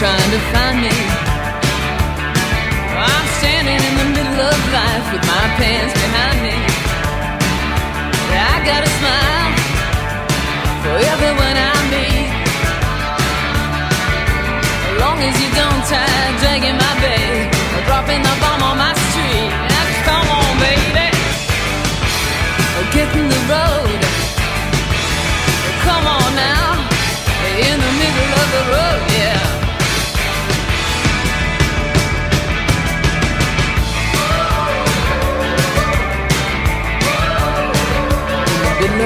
trying to find me. I'm standing in the middle of life with my pants behind me. I got a smile for everyone I meet. As long as you don't try dragging my bag or dropping the bomb on my street. Come on, baby. Get in the road. Come on now. In the middle of the road,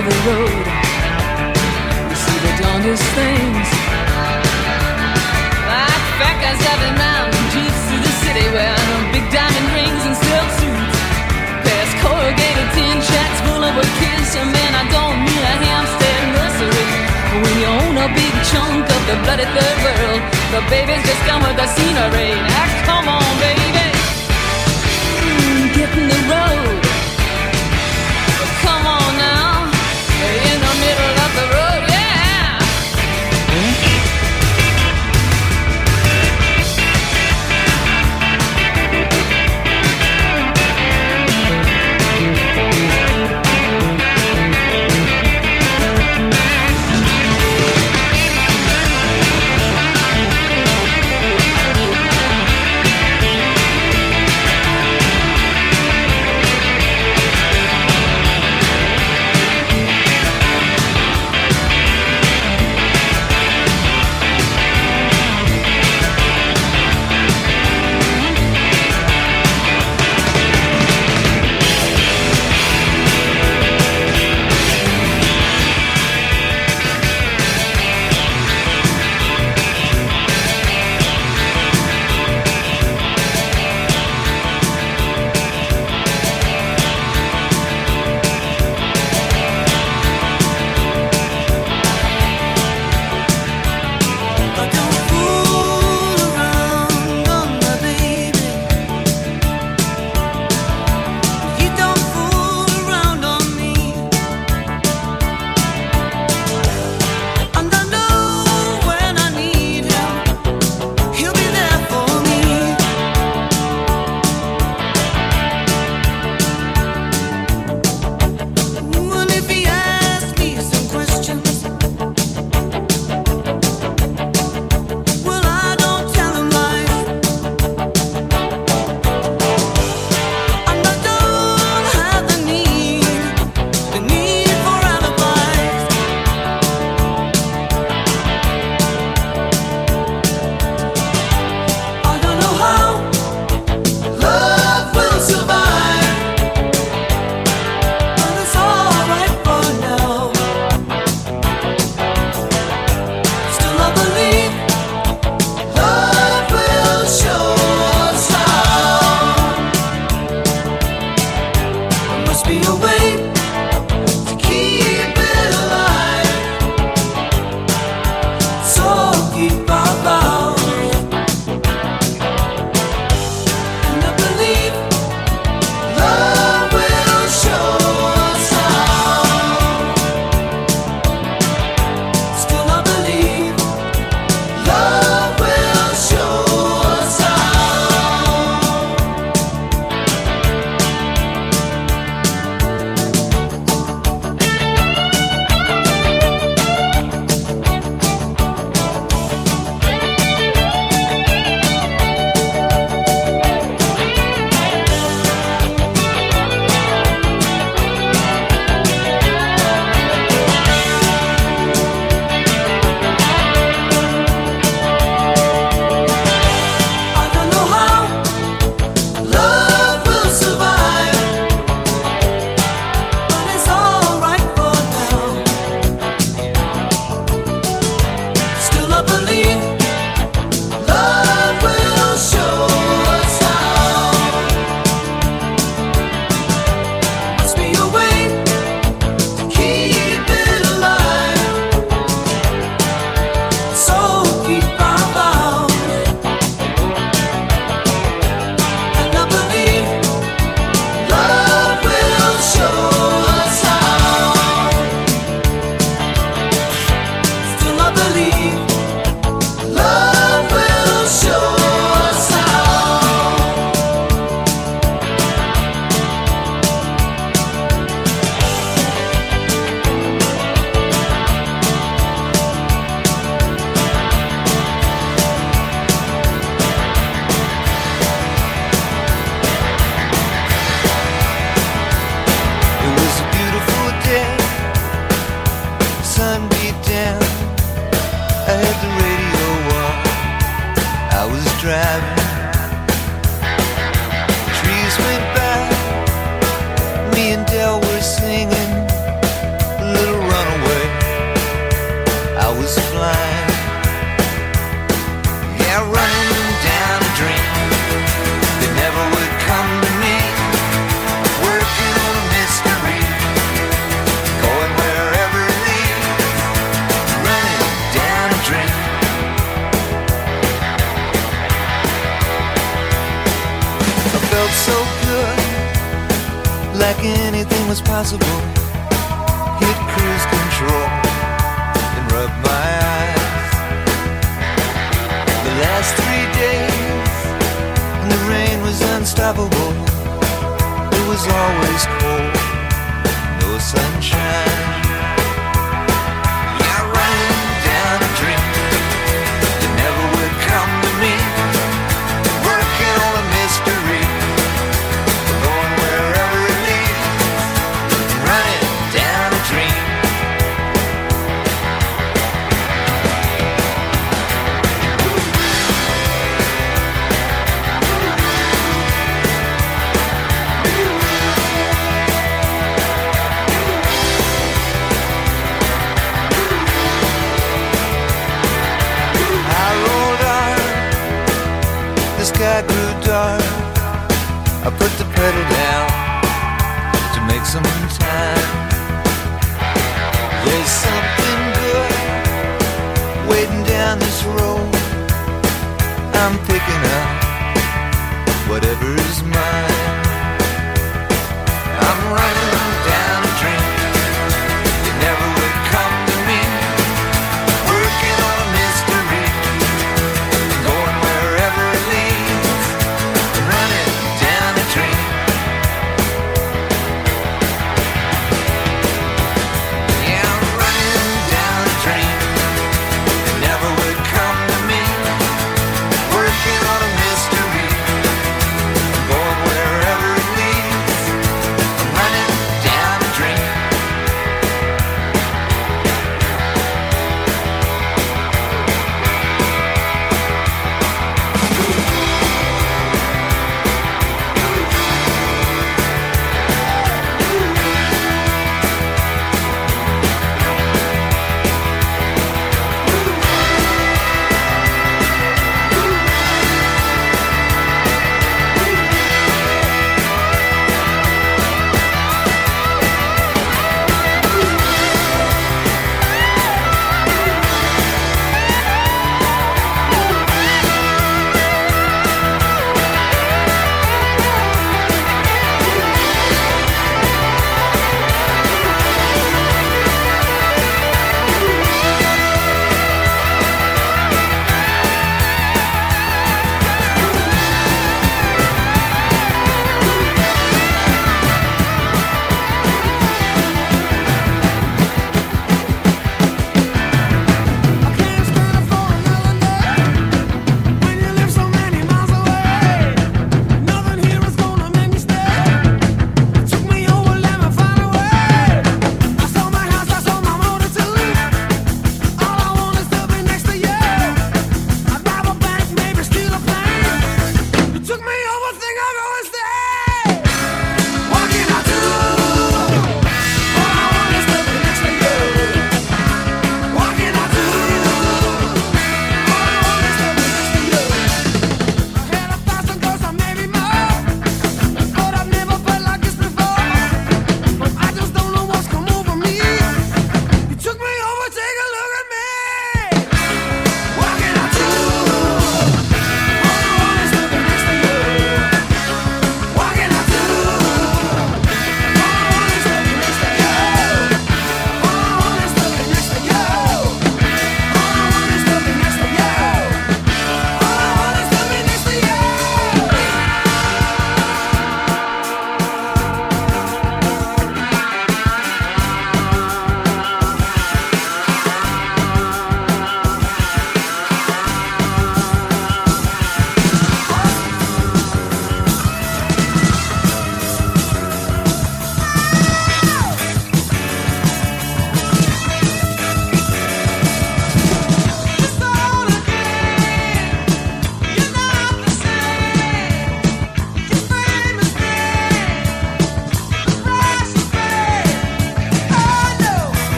the road. You see the darndest things. Like fat guys driving around in jeeps through the city wearing big diamond rings and silk suits. Past corrugated tin shacks full of a kiss. And man, I don't mean a Hampstead nursery. When you own a big chunk of the bloody third world, the babies just come with the scenery. Now come on, baby.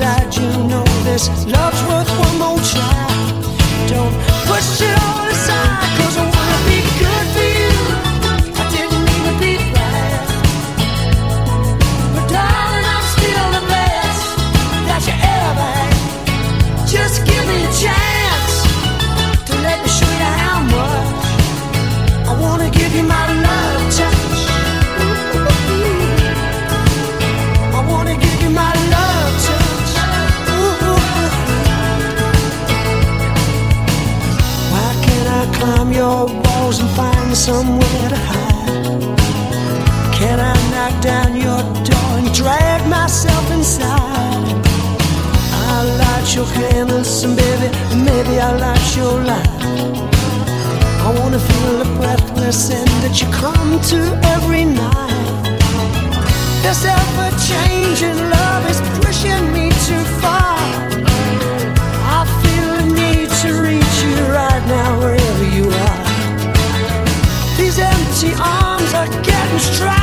Inside, you know this love's worth one more try. Don't push it all down your door and drag myself inside. I light your candles and baby, maybe I light your light. I wanna feel the breathless end that you come to every night. This ever-changing love is pushing me too far. I feel the need to reach you right now wherever you are. These empty arms are getting strapped.